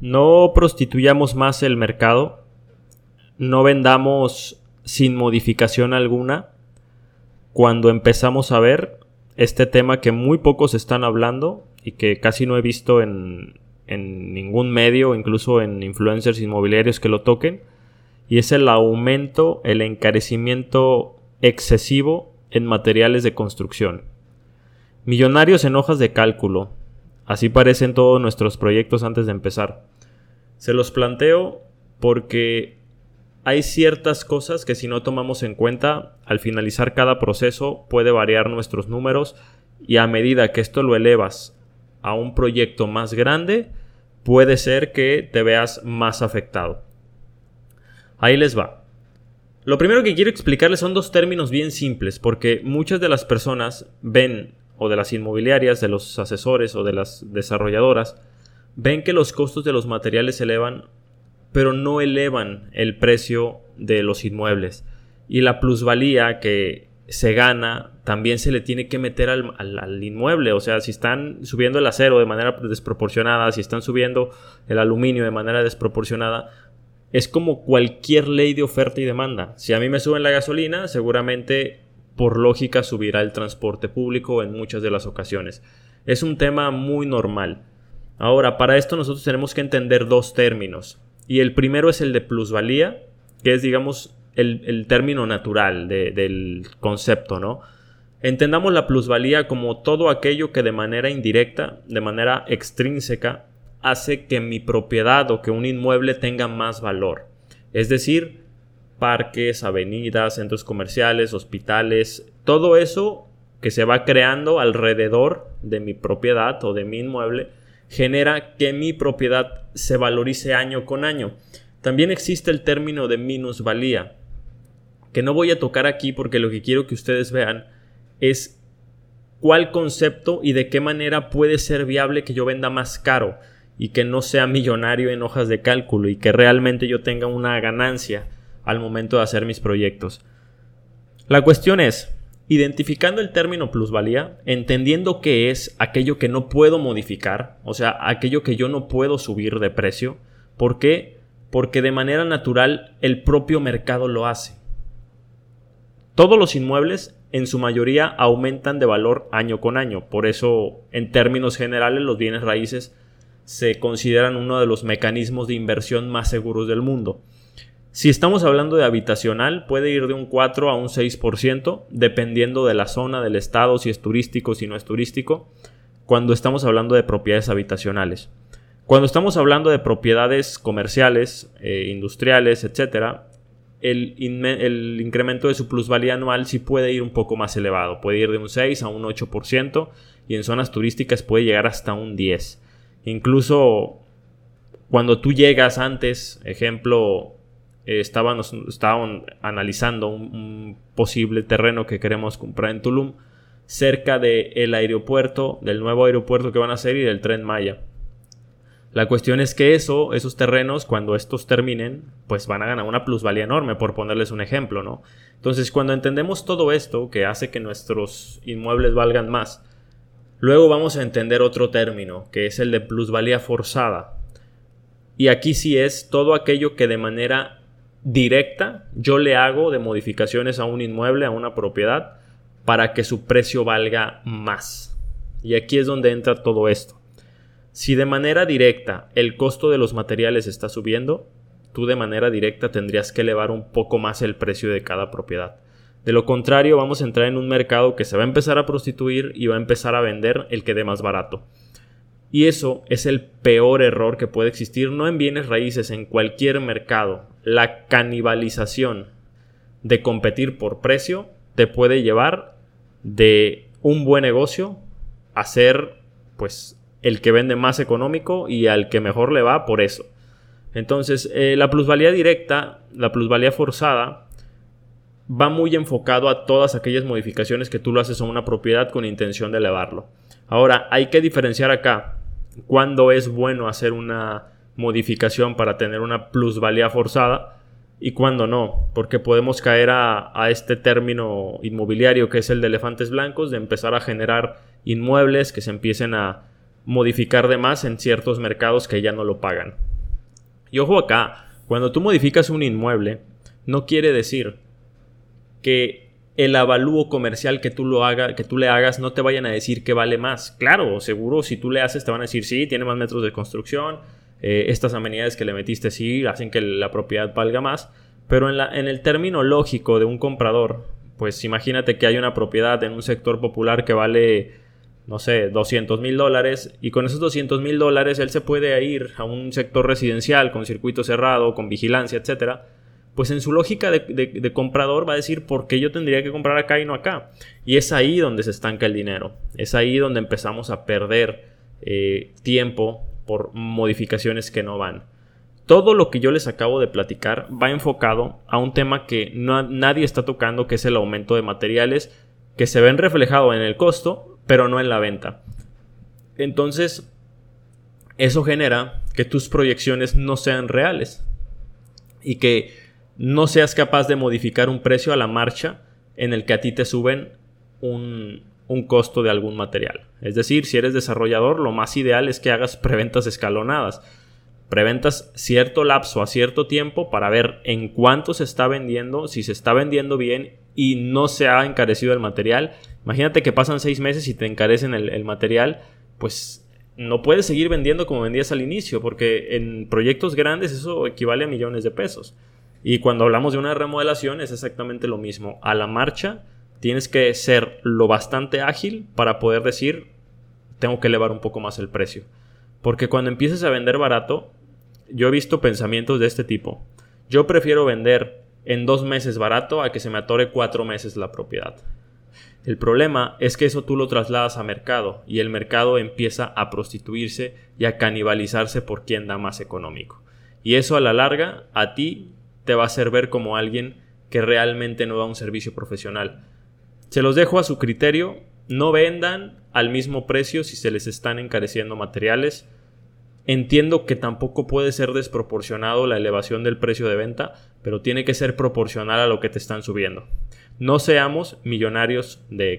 no prostituyamos más el mercado, no vendamos sin modificación alguna cuando empezamos a ver este tema que muy pocos están hablando y que casi no he visto en, en ningún medio, incluso en influencers inmobiliarios que lo toquen, y es el aumento, el encarecimiento excesivo en materiales de construcción. Millonarios en hojas de cálculo. Así parecen todos nuestros proyectos antes de empezar. Se los planteo porque hay ciertas cosas que si no tomamos en cuenta, al finalizar cada proceso puede variar nuestros números y a medida que esto lo elevas a un proyecto más grande, puede ser que te veas más afectado. Ahí les va. Lo primero que quiero explicarles son dos términos bien simples, porque muchas de las personas ven, o de las inmobiliarias, de los asesores o de las desarrolladoras, ven que los costos de los materiales se elevan, pero no elevan el precio de los inmuebles. Y la plusvalía que se gana también se le tiene que meter al, al, inmueble. O sea, si están subiendo el acero de manera desproporcionada, si están subiendo el aluminio de manera desproporcionada, es como cualquier ley de oferta y demanda. Si a mí me suben la gasolina, seguramente por lógica subirá el transporte público en muchas de las ocasiones. Es un tema muy normal. Ahora, para esto nosotros tenemos que entender dos términos. Y el primero es el de plusvalía, que es, digamos, el, término natural del concepto, ¿no? Entendamos la plusvalía como todo aquello que de manera indirecta, de manera extrínseca, hace que mi propiedad o que un inmueble tenga más valor. Es decir, parques, avenidas, centros comerciales, hospitales, todo eso que se va creando alrededor de mi propiedad o de mi inmueble genera que mi propiedad se valorice año con año. También existe el término de minusvalía, que no voy a tocar aquí porque lo que quiero que ustedes vean es cuál concepto y de qué manera puede ser viable que yo venda más caro y que no sea millonario en hojas de cálculo y que realmente yo tenga una ganancia al momento de hacer mis proyectos. La cuestión es, identificando el término plusvalía, entendiendo qué es aquello que no puedo modificar, o sea, aquello que yo no puedo subir de precio, ¿por qué? Porque de manera natural el propio mercado lo hace. Todos los inmuebles en su mayoría aumentan de valor año con año, por eso en términos generales los bienes raíces se consideran uno de los mecanismos de inversión más seguros del mundo. Si estamos hablando de habitacional, puede ir de un 4 a un 6%, dependiendo de la zona, del estado, si es turístico, si no es turístico, cuando estamos hablando de propiedades habitacionales. Cuando estamos hablando de propiedades comerciales, eh, industriales, etc., el, el, incremento de su plusvalía anual sí puede ir un poco más elevado, puede ir de un 6 a un 8% y en zonas turísticas puede llegar hasta un 10%. Incluso cuando tú llegas antes, ejemplo, eh, estaban analizando un, posible terreno que queremos comprar en Tulum, cerca del aeropuerto, del nuevo aeropuerto que van a hacer y del tren Maya. La cuestión es que eso, esos terrenos, cuando estos terminen, pues van a ganar una plusvalía enorme, por ponerles un ejemplo, ¿no? Entonces, cuando entendemos todo esto, que hace que nuestros inmuebles valgan más, Luego vamos a entender otro término, que es el de plusvalía forzada. Y aquí sí es todo aquello que de manera directa yo le hago de modificaciones a un inmueble, a una propiedad, para que su precio valga más. Y aquí es donde entra todo esto. Si de manera directa el costo de los materiales está subiendo, tú de manera directa tendrías que elevar un poco más el precio de cada propiedad. De lo contrario, vamos a entrar en un mercado que se va a empezar a prostituir y va a empezar a vender el que dé más barato. Y eso es el peor error que puede existir, no en bienes raíces, en cualquier mercado. La canibalización de competir por precio te puede llevar de un buen negocio a ser pues el que vende más económico y al que mejor le va por eso. Entonces, eh, la plusvalía directa, la plusvalía forzada, va muy enfocado a todas aquellas modificaciones que tú lo haces a una propiedad con intención de elevarlo. Ahora, hay que diferenciar acá cuándo es bueno hacer una modificación para tener una plusvalía forzada y cuándo no, porque podemos caer a, a, este término inmobiliario que es el de elefantes blancos, de empezar a generar inmuebles que se empiecen a modificar de más en ciertos mercados que ya no lo pagan. Y ojo acá, cuando tú modificas un inmueble, no quiere decir que el avalúo comercial que tú, lo haga, que tú le hagas no te vayan a decir que vale más. Claro, seguro, si tú le haces te van a decir, sí, tiene más metros de construcción, eh, estas amenidades que le metiste sí hacen que la propiedad valga más, pero en, la, en el término lógico de un comprador, pues imagínate que hay una propiedad en un sector popular que vale, no sé, 200 mil dólares y con esos 200 mil dólares él se puede ir a un sector residencial con circuito cerrado, con vigilancia, etcétera pues en su lógica de, comprador va a decir por qué yo tendría que comprar acá y no acá. Y es ahí donde se estanca el dinero. Es ahí donde empezamos a perder eh, tiempo por modificaciones que no van. Todo lo que yo les acabo de platicar va enfocado a un tema que nadie está tocando, que es el aumento de materiales que se ven reflejado en el costo, pero no en la venta. Entonces, eso genera que tus proyecciones no sean reales y que no seas capaz de modificar un precio a la marcha en el que a ti te suben un, costo de algún material. Es decir, si eres desarrollador, lo más ideal es que hagas preventas escalonadas. Preventas cierto lapso a cierto tiempo para ver en cuánto se está vendiendo, si se está vendiendo bien y no se ha encarecido el material. Imagínate que pasan seis meses y te encarecen el, el material, pues no puedes seguir vendiendo como vendías al inicio, porque en proyectos grandes eso equivale a millones de pesos. Y cuando hablamos de una remodelación es exactamente lo mismo. A la marcha tienes que ser lo bastante ágil para poder decir, tengo que elevar un poco más el precio. Porque cuando empieces a vender barato, yo he visto pensamientos de este tipo. Yo prefiero vender en dos meses barato a que se me atore cuatro meses la propiedad. El problema es que eso tú lo trasladas a mercado y el mercado empieza a prostituirse y a canibalizarse por quien da más económico. Y eso a la larga a ti te va a hacer ver como alguien que realmente no da un servicio profesional. Se los dejo a su criterio, no vendan al mismo precio si se les están encareciendo materiales. Entiendo que tampoco puede ser desproporcionado la elevación del precio de venta, pero tiene que ser proporcional a lo que te están subiendo. No seamos millonarios de éxito.